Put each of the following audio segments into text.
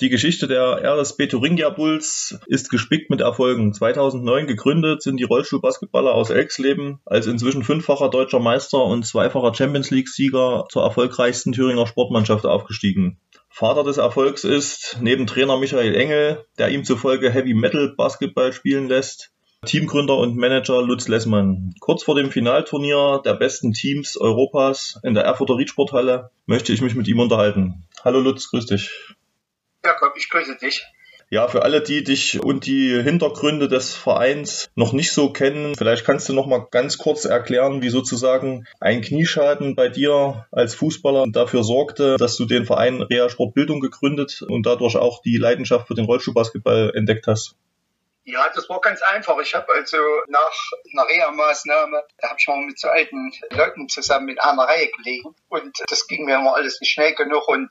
Die Geschichte der RSB Thuringia Bulls ist gespickt mit Erfolgen. 2009 gegründet sind die Rollstuhlbasketballer aus Elxleben als inzwischen fünffacher deutscher Meister und zweifacher Champions League Sieger zur erfolgreichsten Thüringer Sportmannschaft aufgestiegen. Vater des Erfolgs ist neben Trainer Michael Engel, der ihm zufolge Heavy Metal Basketball spielen lässt, Teamgründer und Manager Lutz Lessmann. Kurz vor dem Finalturnier der besten Teams Europas in der Erfurter Riedsporthalle möchte ich mich mit ihm unterhalten. Hallo Lutz, grüß dich. Jakob, ich grüße dich. Ja, für alle, die dich und die Hintergründe des Vereins noch nicht so kennen, vielleicht kannst du noch mal ganz kurz erklären, wie sozusagen ein Knieschaden bei dir als Fußballer dafür sorgte, dass du den Verein Rea Sportbildung gegründet und dadurch auch die Leidenschaft für den Rollstuhlbasketball entdeckt hast. Ja, das war ganz einfach. Ich habe also nach einer Reha-Maßnahme, da habe ich mal mit so alten Leuten zusammen in einer Reihe gelegen und das ging mir immer alles nicht schnell genug und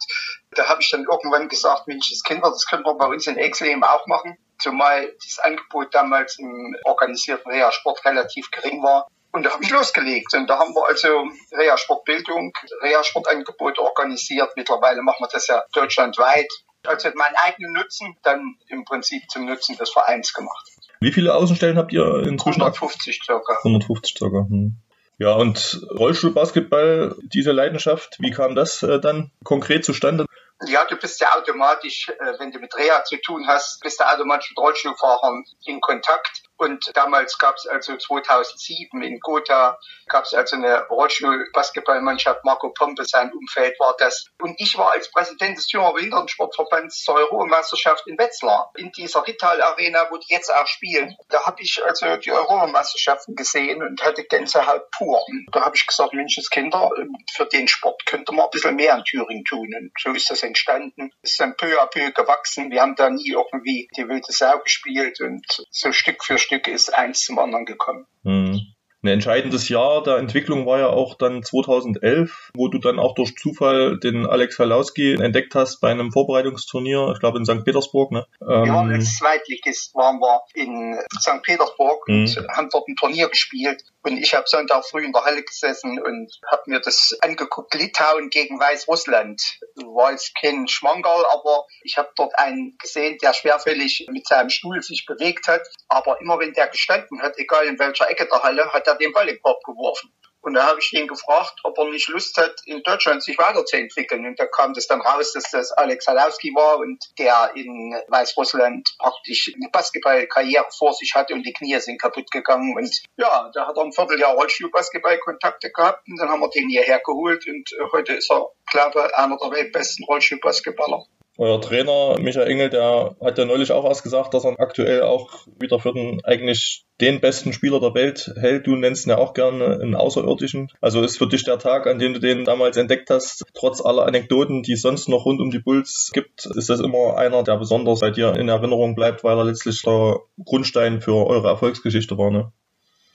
da habe ich dann irgendwann gesagt, Mensch, das Kinder, das können wir bei uns in Excel eben auch machen, zumal das Angebot damals im organisierten Reha-Sport relativ gering war. Und da habe ich losgelegt. Und da haben wir also Reha-Sportbildung, Reha-Sportangebote organisiert. Mittlerweile machen wir das ja deutschlandweit also meinen eigenen Nutzen dann im Prinzip zum Nutzen des Vereins gemacht. Wie viele Außenstellen habt ihr inzwischen? 150 circa. 150 circa. Hm. Ja, und Rollstuhlbasketball, diese Leidenschaft, wie kam das äh, dann konkret zustande? Ja, du bist ja automatisch, äh, wenn du mit Reha zu tun hast, bist du automatisch mit Rollstuhlfahrern in Kontakt. Und damals gab es also 2007 in Gotha gab es also eine Rollstuhl-Basketballmannschaft. Marco Pompe, sein Umfeld war das. Und ich war als Präsident des Thüringer Behindertensportverbands zur Europameisterschaft in Wetzlar, in dieser Rital Arena, wo die jetzt auch spielen. Da habe ich also die Europameisterschaften gesehen und hatte Gänsehaut pur. Und da habe ich gesagt, Menschenskinder, für den Sport könnte man ein bisschen mehr in Thüringen tun. Und so ist das entstanden. Es ist dann peu à peu gewachsen. Wir haben da nie irgendwie die wilde Sau gespielt und so Stück für Stück ist eins zum anderen gekommen. Mhm. Ein entscheidendes Jahr der Entwicklung war ja auch dann 2011, wo du dann auch durch Zufall den Alex Halowski entdeckt hast bei einem Vorbereitungsturnier, ich glaube in St. Petersburg. Ne? Ähm, ja, als Zweitligist waren wir in St. Petersburg und mhm. haben dort ein Turnier gespielt. Und ich habe Sonntag früh in der Halle gesessen und habe mir das angeguckt. Litauen gegen Weißrussland. War jetzt kein Schmankerl, aber ich habe dort einen gesehen, der schwerfällig mit seinem Stuhl sich bewegt hat. Aber immer wenn der gestanden hat, egal in welcher Ecke der Halle, hat er den Ball im Korb geworfen. Und da habe ich ihn gefragt, ob er nicht Lust hat, in Deutschland sich weiterzuentwickeln. Und da kam das dann raus, dass das Alex Halowski war und der in Weißrussland praktisch eine Basketballkarriere vor sich hatte und die Knie sind kaputt gegangen. Und ja, da hat er ein Vierteljahr Rollstuhl-Basketball-Kontakte gehabt und dann haben wir den hierher geholt und heute ist er, glaube ich, einer der weltbesten Rollstuhl-Basketballer. Euer Trainer Michael Engel, der hat ja neulich auch erst gesagt, dass er aktuell auch wieder für den eigentlich den besten Spieler der Welt hält. Du nennst ihn ja auch gerne einen Außerirdischen. Also ist für dich der Tag, an dem du den damals entdeckt hast, trotz aller Anekdoten, die es sonst noch rund um die Bulls gibt, ist das immer einer, der besonders bei dir in Erinnerung bleibt, weil er letztlich der Grundstein für eure Erfolgsgeschichte war, ne?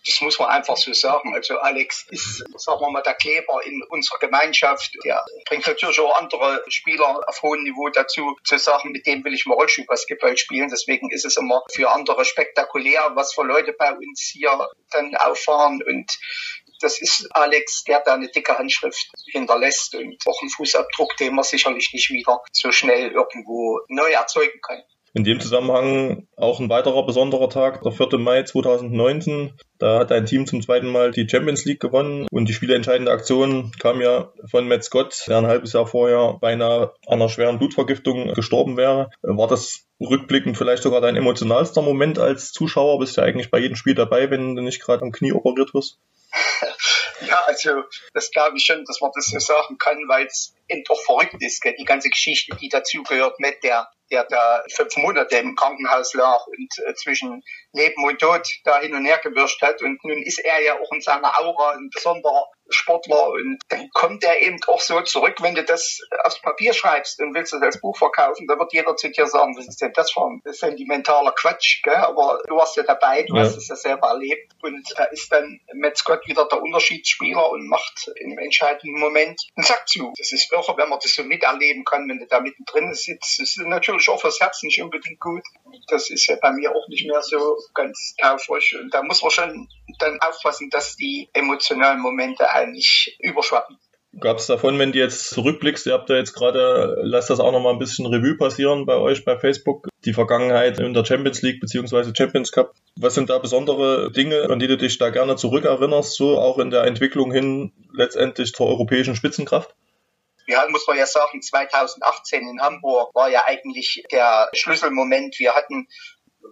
Das muss man einfach so sagen. Also Alex ist, sagen wir mal, der Kleber in unserer Gemeinschaft. Der bringt natürlich auch andere Spieler auf hohem Niveau dazu, zu sagen, mit dem will ich mal Rollstuhlbasketball spielen. Deswegen ist es immer für andere spektakulär, was für Leute bei uns hier dann auffahren. Und das ist Alex, der da eine dicke Handschrift hinterlässt und auch einen Fußabdruck, den man sicherlich nicht wieder so schnell irgendwo neu erzeugen kann. In dem Zusammenhang auch ein weiterer besonderer Tag, der 4. Mai 2019. Da hat ein Team zum zweiten Mal die Champions League gewonnen und die spielentscheidende Aktion kam ja von Matt Scott, der ein halbes Jahr vorher beinahe an einer schweren Blutvergiftung gestorben wäre. War das rückblickend vielleicht sogar dein emotionalster Moment als Zuschauer? Bist du ja eigentlich bei jedem Spiel dabei, wenn du nicht gerade am Knie operiert wirst? Ja, also das glaube ich schon, dass man das so sagen kann, weil es eben doch verrückt ist, die ganze Geschichte, die dazugehört mit der der da fünf Monate im Krankenhaus lag und äh, zwischen Leben und Tod da hin und her gewirscht hat. Und nun ist er ja auch in seiner Aura ein besonderer Sportler und dann kommt er eben auch so zurück, wenn du das aufs Papier schreibst und willst es als Buch verkaufen, dann wird jeder zu dir sagen, was ist denn das für ein sentimentaler Quatsch, gell? aber du warst ja dabei, du ja. hast es ja selber erlebt und da ist dann Matt Scott wieder der Unterschiedsspieler und macht im entscheidenden Moment einen Sack zu. Das ist irre, wenn man das so miterleben kann, wenn du da mittendrin sitzt. Das ist natürlich auch fürs Herz nicht unbedingt gut. Das ist ja bei mir auch nicht mehr so ganz taufrisch und da muss man schon dann aufpassen, dass die emotionalen Momente eigentlich überschwappen. Gab es davon, wenn du jetzt zurückblickst, ihr habt da jetzt gerade, lasst das auch noch mal ein bisschen Revue passieren bei euch bei Facebook, die Vergangenheit in der Champions League bzw. Champions Cup. Was sind da besondere Dinge, an die du dich da gerne zurückerinnerst, so auch in der Entwicklung hin letztendlich zur europäischen Spitzenkraft? Ja, muss man ja sagen, 2018 in Hamburg war ja eigentlich der Schlüsselmoment. Wir hatten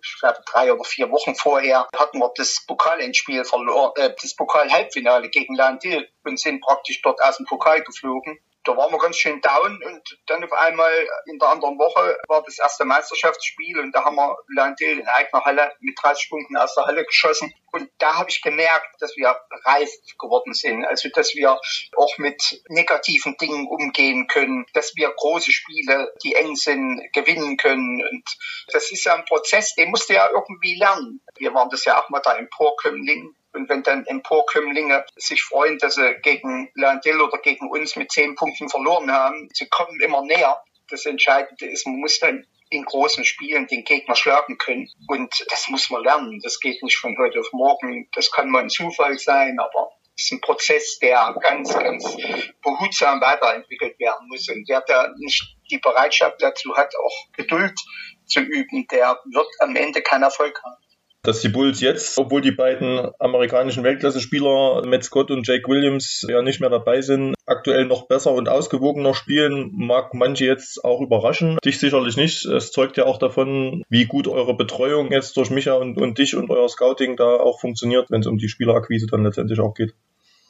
ich glaube, drei oder vier Wochen vorher hatten wir das Pokalendspiel verloren, äh, das Pokal-Halbfinale gegen Landil und sind praktisch dort aus dem Pokal geflogen da waren wir ganz schön down und dann auf einmal in der anderen Woche war das erste Meisterschaftsspiel und da haben wir Landil in eigener Halle mit 30 Punkten aus der Halle geschossen. Und da habe ich gemerkt, dass wir reif geworden sind, also dass wir auch mit negativen Dingen umgehen können, dass wir große Spiele, die eng sind, gewinnen können. Und das ist ja ein Prozess, den musst du ja irgendwie lernen. Wir waren das ja auch mal da im Porkömmling und wenn dann Emporkömmlinge sich freuen, dass sie gegen Landil oder gegen uns mit zehn Punkten verloren haben, sie kommen immer näher. Das Entscheidende ist, man muss dann in großen Spielen den Gegner schlagen können. Und das muss man lernen. Das geht nicht von heute auf morgen. Das kann mal ein Zufall sein, aber es ist ein Prozess, der ganz, ganz behutsam weiterentwickelt werden muss. Und wer da nicht die Bereitschaft dazu hat, auch Geduld zu üben, der wird am Ende keinen Erfolg haben dass die Bulls jetzt, obwohl die beiden amerikanischen Weltklasse-Spieler Matt Scott und Jake Williams ja nicht mehr dabei sind, aktuell noch besser und ausgewogener spielen, mag manche jetzt auch überraschen. Dich sicherlich nicht. Es zeugt ja auch davon, wie gut eure Betreuung jetzt durch Micha und, und dich und euer Scouting da auch funktioniert, wenn es um die Spielerakquise dann letztendlich auch geht.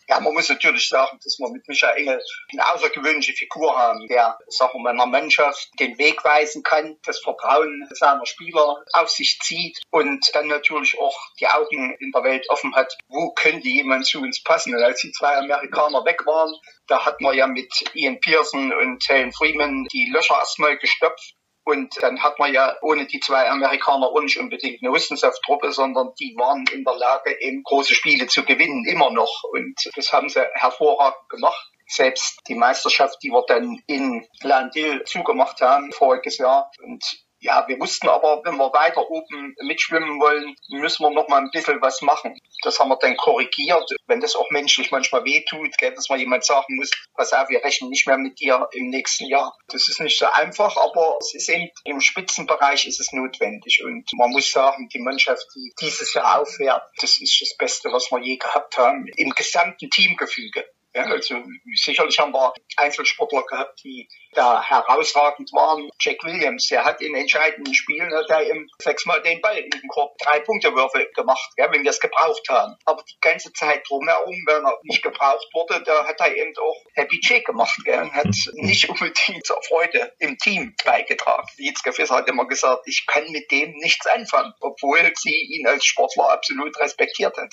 Ja, man muss natürlich sagen, dass wir mit Michael Engel eine außergewöhnliche Figur haben, der, sagen wir, einer Mannschaft den Weg weisen kann, das Vertrauen seiner Spieler auf sich zieht und dann natürlich auch die Augen in der Welt offen hat, wo könnte jemand zu uns passen. Und als die zwei Amerikaner weg waren, da hat man ja mit Ian Pearson und Helen Freeman die Löcher erstmal gestopft und dann hat man ja ohne die zwei Amerikaner auch nicht unbedingt eine Wissenschaftstruppe, sondern die waren in der Lage, eben große Spiele zu gewinnen, immer noch. Und das haben sie hervorragend gemacht. Selbst die Meisterschaft, die wir dann in Landil zugemacht haben, voriges Jahr. Und ja, wir wussten aber, wenn wir weiter oben mitschwimmen wollen, müssen wir noch mal ein bisschen was machen. Das haben wir dann korrigiert. Wenn das auch menschlich manchmal wehtut, gell, dass man jemand sagen muss, pass auf, wir rechnen nicht mehr mit dir im nächsten Jahr. Das ist nicht so einfach, aber es ist eben im Spitzenbereich ist es notwendig. Und man muss sagen, die Mannschaft, die dieses Jahr aufhört, das ist das Beste, was wir je gehabt haben im gesamten Teamgefüge. Ja, also sicherlich haben wir Einzelsportler gehabt, die da herausragend waren. Jack Williams, der hat in entscheidenden Spielen hat er im sechsmal den Ball in den Korb drei Punktewürfe gemacht, ja, wenn wir es gebraucht haben. Aber die ganze Zeit drumherum, wenn er nicht gebraucht wurde, da hat er eben auch Happy Jake gemacht ja, und hat nicht unbedingt zur Freude im Team beigetragen. Jitzke Fisser hat immer gesagt, ich kann mit dem nichts anfangen, obwohl sie ihn als Sportler absolut respektiert hat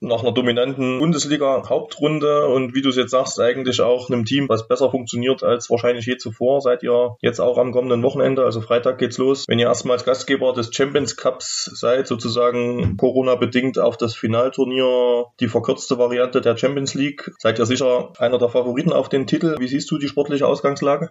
nach einer dominanten Bundesliga-Hauptrunde und wie du es jetzt sagst, eigentlich auch einem Team, was besser funktioniert als wahrscheinlich je zuvor, seid ihr jetzt auch am kommenden Wochenende, also Freitag geht's los. Wenn ihr erstmals Gastgeber des Champions Cups seid, sozusagen Corona-bedingt auf das Finalturnier, die verkürzte Variante der Champions League, seid ihr sicher einer der Favoriten auf den Titel. Wie siehst du die sportliche Ausgangslage?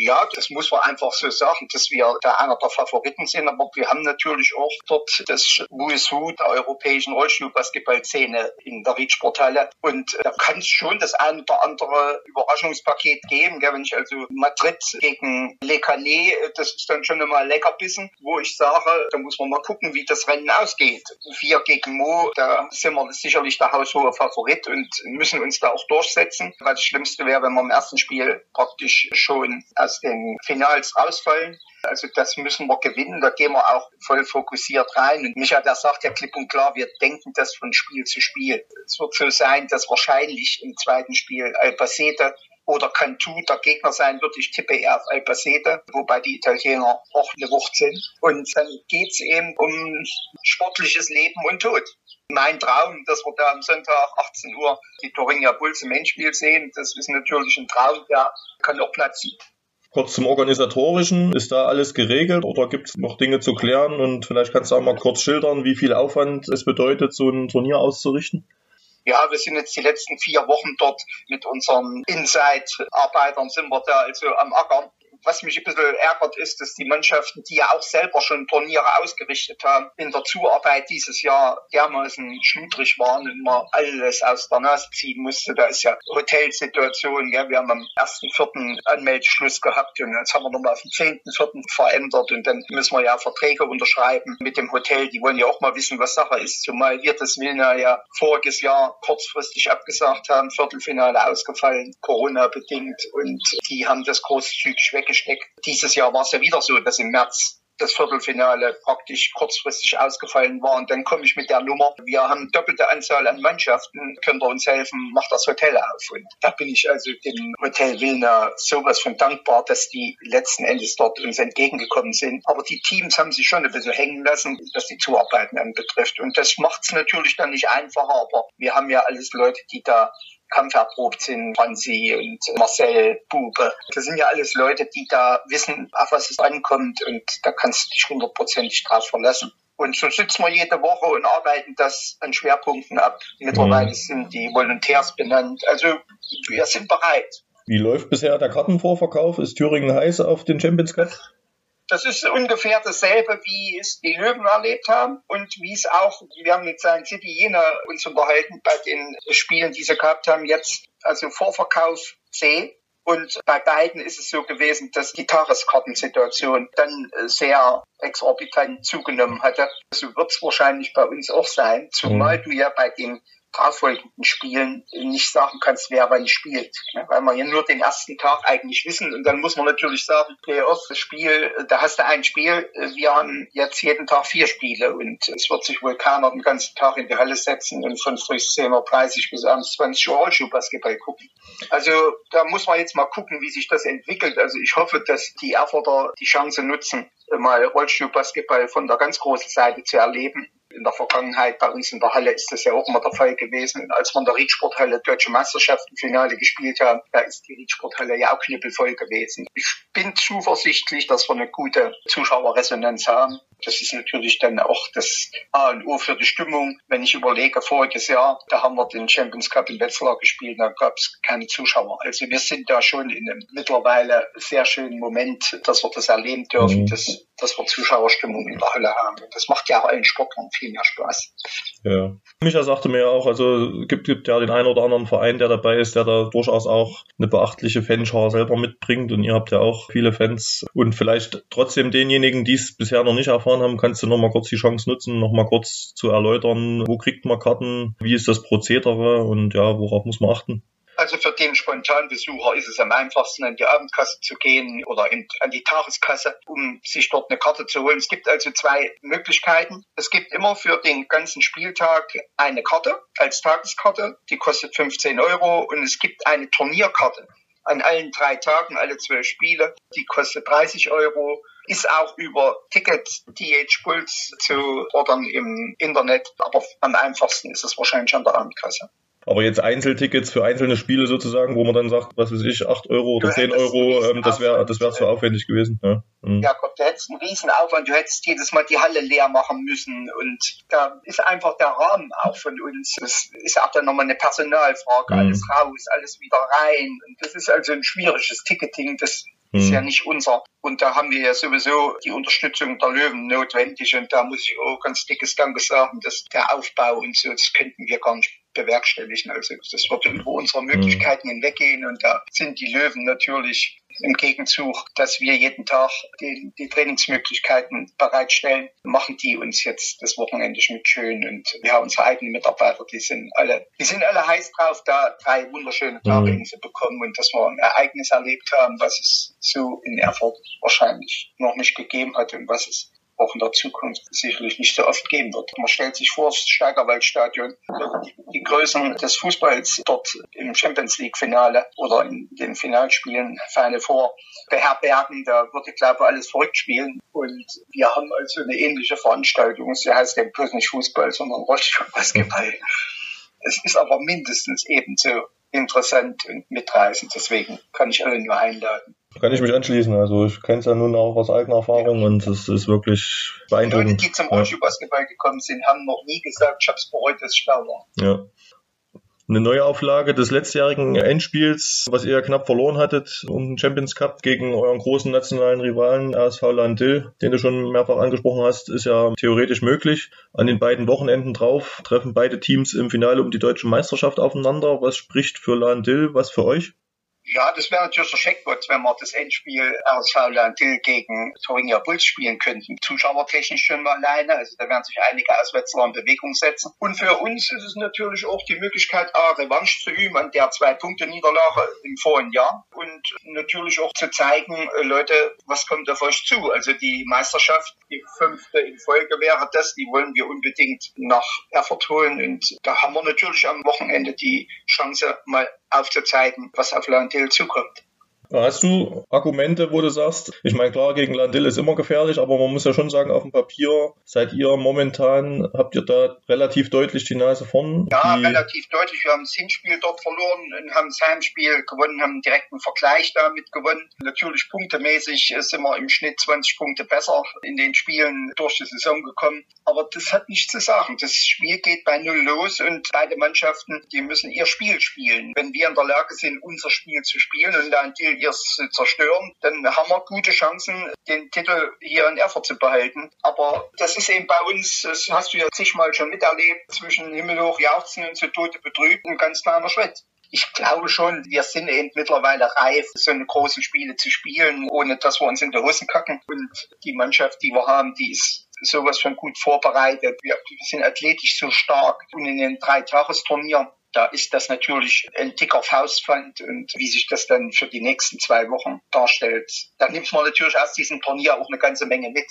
Ja, das muss man einfach so sagen, dass wir da einer der Favoriten sind. Aber wir haben natürlich auch dort das Who der europäischen Rollstuhlbasketball-Szene in der Reach-Portale. Und da kann es schon das ein oder andere Überraschungspaket geben. Wenn ich also Madrid gegen Le Canet, das ist dann schon einmal Leckerbissen, wo ich sage, da muss man mal gucken, wie das Rennen ausgeht. Vier gegen Mo, da sind wir sicherlich der haushohe Favorit und müssen uns da auch durchsetzen. Weil das Schlimmste wäre, wenn wir im ersten Spiel praktisch schon aus den Finals rausfallen. Also das müssen wir gewinnen, da gehen wir auch voll fokussiert rein. Und Micha, der sagt ja klipp und klar, wir denken das von Spiel zu Spiel. Es wird so sein, dass wahrscheinlich im zweiten Spiel Albacete oder Cantu der Gegner sein wird. Ich tippe eher auf Albacete, wobei die Italiener auch eine Wucht sind. Und dann geht es eben um sportliches Leben und Tod. Mein Traum, dass wir da am Sonntag 18 Uhr die Toringa Bulls im Endspiel sehen, das ist natürlich ein Traum, der kann auch platzen. Kurz zum Organisatorischen, ist da alles geregelt oder gibt es noch Dinge zu klären? Und vielleicht kannst du auch mal kurz schildern, wie viel Aufwand es bedeutet, so ein Turnier auszurichten? Ja, wir sind jetzt die letzten vier Wochen dort mit unseren Inside-Arbeitern sind wir da also am Ackern was mich ein bisschen ärgert, ist, dass die Mannschaften, die ja auch selber schon Turniere ausgerichtet haben, in der Zuarbeit dieses Jahr dermaßen schludrig waren und man alles aus der Nase ziehen musste. Da ist ja Hotelsituation. Ja, wir haben am 1.4. Anmeldeschluss gehabt und jetzt haben wir nochmal auf den 10.4. verändert und dann müssen wir ja Verträge unterschreiben mit dem Hotel. Die wollen ja auch mal wissen, was Sache ist. Zumal wir das Wilna ja voriges Jahr kurzfristig abgesagt haben, Viertelfinale ausgefallen, Corona bedingt und die haben das großzügig weg weggesteckt. Dieses Jahr war es ja wieder so, dass im März das Viertelfinale praktisch kurzfristig ausgefallen war. Und dann komme ich mit der Nummer, wir haben doppelte Anzahl an Mannschaften, könnt ihr uns helfen, macht das Hotel auf. Und da bin ich also dem Hotel Wilna sowas von dankbar, dass die letzten Endes dort uns entgegengekommen sind. Aber die Teams haben sich schon ein bisschen hängen lassen, was die Zuarbeiten anbetrifft. Und das macht es natürlich dann nicht einfacher, aber wir haben ja alles Leute, die da kampferprobt sind, Franzi und Marcel Bube. Das sind ja alles Leute, die da wissen, auf was es ankommt und da kannst du dich hundertprozentig drauf verlassen. Und so sitzen wir jede Woche und arbeiten das an Schwerpunkten ab. Mittlerweile mhm. sind die Volontärs benannt. Also wir sind bereit. Wie läuft bisher der Kartenvorverkauf? Ist Thüringen heiß auf den Champions Cup? Das ist ungefähr dasselbe, wie es die Löwen erlebt haben und wie es auch, wir haben mit St. City Jena uns unterhalten bei den Spielen, die sie gehabt haben, jetzt, also Vorverkauf C. Und bei beiden ist es so gewesen, dass die Tageskartensituation dann sehr exorbitant zugenommen hatte. So wird es wahrscheinlich bei uns auch sein, zumal mhm. du ja bei den darauffolgenden Spielen nicht sagen kannst, wer wann spielt. Weil wir ja nur den ersten Tag eigentlich wissen. Und dann muss man natürlich sagen, Playoff, das Spiel, da hast du ein Spiel. Wir haben jetzt jeden Tag vier Spiele und es wird sich wohl keiner den ganzen Tag in die Halle setzen und von früh 10.30 Uhr bis abends 20 Uhr Rollschuhbasketball gucken. Also da muss man jetzt mal gucken, wie sich das entwickelt. Also ich hoffe, dass die Erfurter die Chance nutzen, mal Rollstuhlbasketball von der ganz großen Seite zu erleben in der Vergangenheit bei uns in der Halle ist das ja auch immer der Fall gewesen. Als wir in der Riedsporthalle Deutsche Meisterschaftenfinale gespielt haben, da ist die Riedsporthalle ja auch knüppelvoll gewesen. Ich bin zuversichtlich, dass wir eine gute Zuschauerresonanz haben. Das ist natürlich dann auch das A und O für die Stimmung. Wenn ich überlege, voriges Jahr, da haben wir den Champions Cup in Wetzlar gespielt, da gab es keine Zuschauer. Also wir sind da schon in einem mittlerweile sehr schönen Moment, dass wir das erleben dürfen, mhm. dass, dass wir Zuschauerstimmung in der Halle haben. Das macht ja auch allen Sportlern viel mehr Spaß. Ja. Micha sagte mir auch, also gibt, gibt ja den einen oder anderen Verein, der dabei ist, der da durchaus auch eine beachtliche Fanschar selber mitbringt und ihr habt ja auch viele Fans und vielleicht trotzdem denjenigen, die es bisher noch nicht erfahren haben, kannst du noch mal kurz die Chance nutzen, noch mal kurz zu erläutern, wo kriegt man Karten, wie ist das Prozedere und ja, worauf muss man achten? Also für den Spontanbesucher ist es am einfachsten, an die Abendkasse zu gehen oder an die Tageskasse, um sich dort eine Karte zu holen. Es gibt also zwei Möglichkeiten. Es gibt immer für den ganzen Spieltag eine Karte als Tageskarte, die kostet 15 Euro und es gibt eine Turnierkarte an allen drei Tagen, alle zwölf Spiele, die kostet 30 Euro ist auch über Ticket TH Puls zu ordern im Internet, aber am einfachsten ist es wahrscheinlich an der Abendkasse. Aber jetzt Einzeltickets für einzelne Spiele sozusagen, wo man dann sagt, was weiß ich, 8 Euro oder 10 Euro, ähm, das wäre das wäre zu aufwendig gewesen. Ja, mhm. ja Gott, du hättest einen Riesenaufwand, du hättest jedes Mal die Halle leer machen müssen und da ist einfach der Rahmen auch von uns. Das ist auch dann nochmal eine Personalfrage, mhm. alles raus, alles wieder rein. Und das ist also ein schwieriges Ticketing, das ist ja mhm. nicht unser. Und da haben wir ja sowieso die Unterstützung der Löwen notwendig. Und da muss ich auch ganz dickes Danke sagen, dass der Aufbau und so, das könnten wir gar nicht bewerkstelligen. Also das würde über unsere Möglichkeiten hinweggehen. Und da sind die Löwen natürlich im Gegenzug, dass wir jeden Tag die, die Trainingsmöglichkeiten bereitstellen, machen die uns jetzt das Wochenende mit schön. Und wir haben unsere eigenen Mitarbeiter, die sind alle, die sind alle heiß drauf, da drei wunderschöne Tage mhm. zu bekommen und dass wir ein Ereignis erlebt haben, was es so in Erfurt wahrscheinlich noch nicht gegeben hat und was es auch in der Zukunft sicherlich nicht so oft geben wird. Man stellt sich vor, das Steigerwaldstadion, die, Größen des Fußballs dort im Champions League Finale oder in den Finalspielen Final vor beherbergen. Da würde, glaube ich, alles verrückt spielen. Und wir haben also eine ähnliche Veranstaltung. Sie heißt ja bloß nicht Fußball, sondern Rollstuhlbasketball. Es ist aber mindestens ebenso interessant und mitreißend. Deswegen kann ich alle nur einladen. Kann ich mich anschließen. Also ich kenne es ja nun auch aus eigener Erfahrung und es ist wirklich beeindruckend. Die Leute, die zum Rollstuhlbasketball gekommen sind, haben noch nie gesagt, ich habe es bereut, dass ich da war. Ja eine Neuauflage des letztjährigen Endspiels, was ihr knapp verloren hattet um den Champions Cup gegen euren großen nationalen Rivalen RSV Landil, den du schon mehrfach angesprochen hast, ist ja theoretisch möglich. An den beiden Wochenenden drauf treffen beide Teams im Finale um die deutsche Meisterschaft aufeinander. Was spricht für Landil, was für euch? Ja, das wäre natürlich der Checkpot, wenn wir das Endspiel RSV Landil gegen Thuringia Bulls spielen könnten. Zuschauertechnisch schon mal alleine, also da werden sich einige Auswärtsler in Bewegung setzen. Und für uns ist es natürlich auch die Möglichkeit, A, Revanche zu üben an der Zwei-Punkte-Niederlage im vorigen Jahr und natürlich auch zu zeigen, äh, Leute, was kommt auf euch zu? Also die Meisterschaft, die fünfte in Folge wäre das, die wollen wir unbedingt nach Erfurt holen und da haben wir natürlich am Wochenende die Chance, mal aufzuzeigen, was auf Landil zukommt. Hast du Argumente, wo du sagst, ich meine, klar, gegen Landil ist immer gefährlich, aber man muss ja schon sagen, auf dem Papier seid ihr momentan, habt ihr da relativ deutlich die Nase vorn? Ja, relativ deutlich. Wir haben das Hinspiel dort verloren und haben das Heimspiel gewonnen, haben einen direkten Vergleich damit gewonnen. Natürlich punktemäßig sind wir im Schnitt 20 Punkte besser in den Spielen durch die Saison gekommen. Aber das hat nichts zu sagen. Das Spiel geht bei Null los und beide Mannschaften, die müssen ihr Spiel spielen. Wenn wir in der Lage sind, unser Spiel zu spielen und Landil ihr zerstören, dann haben wir gute Chancen, den Titel hier in Erfurt zu behalten. Aber das ist eben bei uns, das hast du ja zigmal schon miterlebt, zwischen himmelhoch jauchzen und zu Tode betrübt, ein ganz kleiner Schritt. Ich glaube schon, wir sind eben mittlerweile reif, so eine großen Spiele zu spielen, ohne dass wir uns in die Hosen kacken. Und die Mannschaft, die wir haben, die ist sowas von gut vorbereitet. Wir sind athletisch so stark und in den drei Tagesturnier da ist das natürlich ein dicker Faustpfand und wie sich das dann für die nächsten zwei Wochen darstellt, da nimmt man natürlich aus diesem Turnier auch eine ganze Menge mit.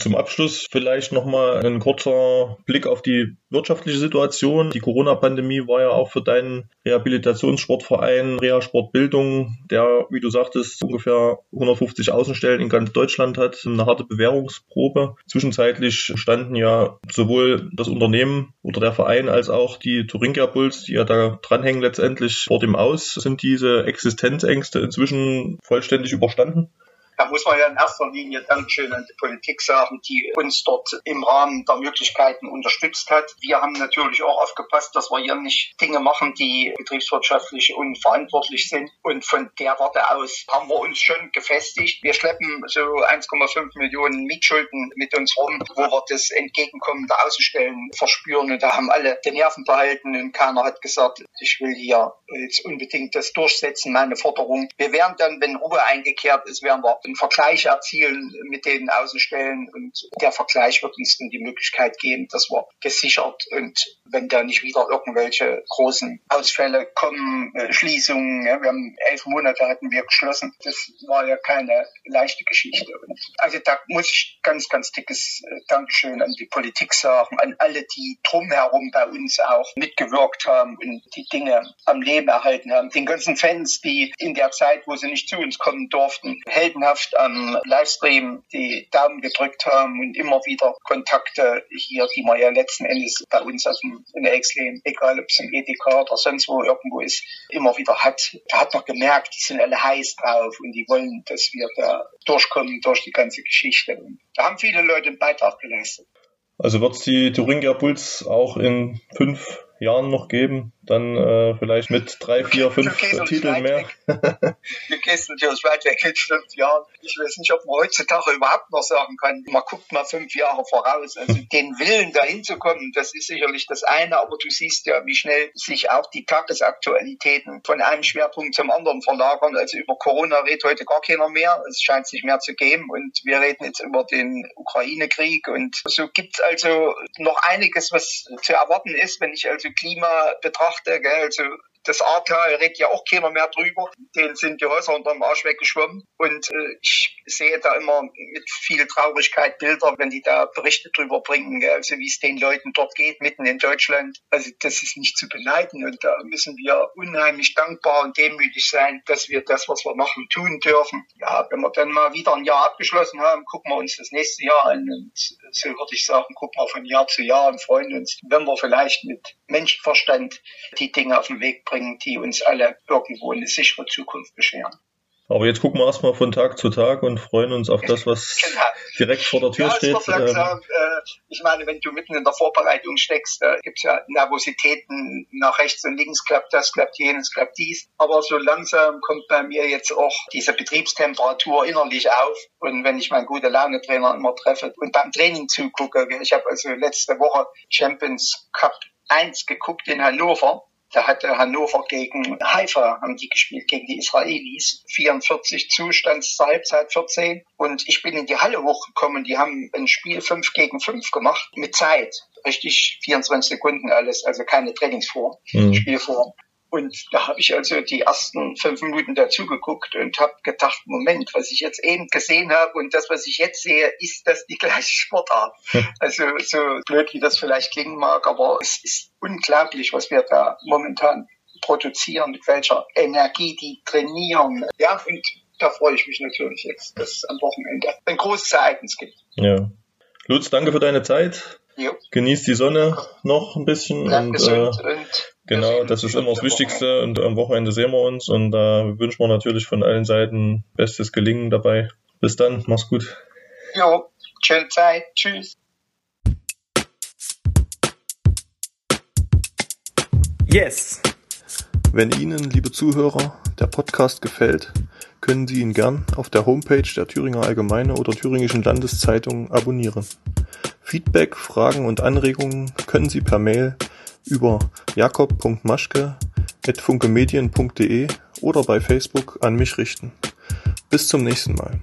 Zum Abschluss vielleicht nochmal ein kurzer Blick auf die wirtschaftliche Situation. Die Corona-Pandemie war ja auch für deinen Rehabilitationssportverein Reha Sportbildung, der, wie du sagtest, ungefähr 150 Außenstellen in ganz Deutschland hat, eine harte Bewährungsprobe. Zwischenzeitlich standen ja sowohl das Unternehmen oder der Verein als auch die Thuringia Bulls, die ja da dranhängen letztendlich vor dem Aus. Sind diese Existenzängste inzwischen vollständig überstanden? Da muss man ja in erster Linie Dankeschön an die Politik sagen, die uns dort im Rahmen der Möglichkeiten unterstützt hat. Wir haben natürlich auch aufgepasst, dass wir hier nicht Dinge machen, die betriebswirtschaftlich unverantwortlich sind. Und von der Warte aus haben wir uns schon gefestigt. Wir schleppen so 1,5 Millionen Mietschulden mit uns rum, wo wir das Entgegenkommen der Außenstellen verspüren. Und da haben alle den Nerven behalten und keiner hat gesagt, ich will hier jetzt unbedingt das durchsetzen, meine Forderung. Wir werden dann, wenn Ruhe eingekehrt ist, werden wir einen Vergleich erzielen mit den Außenstellen und der Vergleich wird uns dann die Möglichkeit geben, dass wir gesichert und wenn da nicht wieder irgendwelche großen Ausfälle kommen, äh, Schließungen, ja, wir haben elf Monate hatten wir geschlossen, das war ja keine leichte Geschichte. Und also da muss ich ganz, ganz dickes äh, Dankeschön an die Politik sagen, an alle, die drumherum bei uns auch mitgewirkt haben und die Dinge am Leben erhalten haben, den ganzen Fans, die in der Zeit, wo sie nicht zu uns kommen durften, heldenhaft heldenhaft am Livestream die Daumen gedrückt haben und immer wieder Kontakte hier, die man ja letzten Endes bei uns auf dem in Exlem, egal ob es im Edeka oder sonst wo irgendwo ist, immer wieder hat. Da hat man gemerkt, die sind alle heiß drauf und die wollen, dass wir da durchkommen durch die ganze Geschichte. Und da haben viele Leute einen Beitrag geleistet. Also wird es die Thuringia Puls auch in fünf Jahren noch geben, dann äh, vielleicht mit drei, vier, fünf Titeln mehr. du gehst natürlich weit weg in fünf Jahren. Ich weiß nicht, ob man heutzutage überhaupt noch sagen kann, man guckt mal fünf Jahre voraus. Also den Willen dahin zu kommen, das ist sicherlich das eine, aber du siehst ja, wie schnell sich auch die Tagesaktualitäten von einem Schwerpunkt zum anderen verlagern. Also über Corona redet heute gar keiner mehr. Es scheint sich mehr zu geben und wir reden jetzt über den Ukraine-Krieg und so gibt es also noch einiges, was zu erwarten ist, wenn ich also Klima betrachte, gell, also Das Ahrtal redet ja auch keiner mehr drüber. Denen sind die Häuser unterm Arsch weggeschwommen. Und äh, ich sehe da immer mit viel Traurigkeit Bilder, wenn die da Berichte drüber bringen, also wie es den Leuten dort geht, mitten in Deutschland. Also das ist nicht zu beneiden. Und da müssen wir unheimlich dankbar und demütig sein, dass wir das, was wir machen, tun dürfen. Ja, wenn wir dann mal wieder ein Jahr abgeschlossen haben, gucken wir uns das nächste Jahr an. Und so würde ich sagen, gucken wir von Jahr zu Jahr und freuen uns, wenn wir vielleicht mit Menschenverstand die Dinge auf den Weg bringen, die uns alle irgendwo eine sichere Zukunft bescheren. Aber jetzt gucken wir erstmal von Tag zu Tag und freuen uns auf das, was genau. direkt vor der Tür ja, steht. Langsam, äh, ich meine, wenn du mitten in der Vorbereitung steckst, da gibt es ja Nervositäten nach rechts und links, klappt das, klappt jenes, klappt dies. Aber so langsam kommt bei mir jetzt auch diese Betriebstemperatur innerlich auf. Und wenn ich meinen gute Laune Trainer immer treffe und beim Training zugucke, ich habe also letzte Woche Champions Cup 1 geguckt in Hannover da hatte Hannover gegen Haifa, haben die gespielt, gegen die Israelis. 44 Zustands zur Halbzeit 14. Und ich bin in die Halle hochgekommen. Die haben ein Spiel 5 gegen 5 gemacht mit Zeit. Richtig 24 Sekunden alles, also keine Trainingsform, mhm. Spielform. Und da habe ich also die ersten fünf Minuten dazu geguckt und habe gedacht, Moment, was ich jetzt eben gesehen habe und das, was ich jetzt sehe, ist das die gleiche Sportart. Also so blöd, wie das vielleicht klingen mag, aber es ist unglaublich, was wir da momentan produzieren, mit welcher Energie die trainieren. Ja, und da freue ich mich natürlich jetzt, dass es am Wochenende ein großes Ereignis gibt. Ja. Lutz, danke für deine Zeit. Jo. Genieß die Sonne noch ein bisschen Bleib und, äh, und Genau, das ist immer das Wichtigste und am Wochenende sehen wir uns und da äh, wünschen wir natürlich von allen Seiten bestes Gelingen dabei. Bis dann, mach's gut. Jo, schöne Zeit, tschüss. Yes! Wenn Ihnen, liebe Zuhörer, der Podcast gefällt, können Sie ihn gern auf der Homepage der Thüringer Allgemeine oder Thüringischen Landeszeitung abonnieren. Feedback, Fragen und Anregungen können Sie per Mail über jakob.maschke@funkemedien.de oder bei Facebook an mich richten. Bis zum nächsten Mal.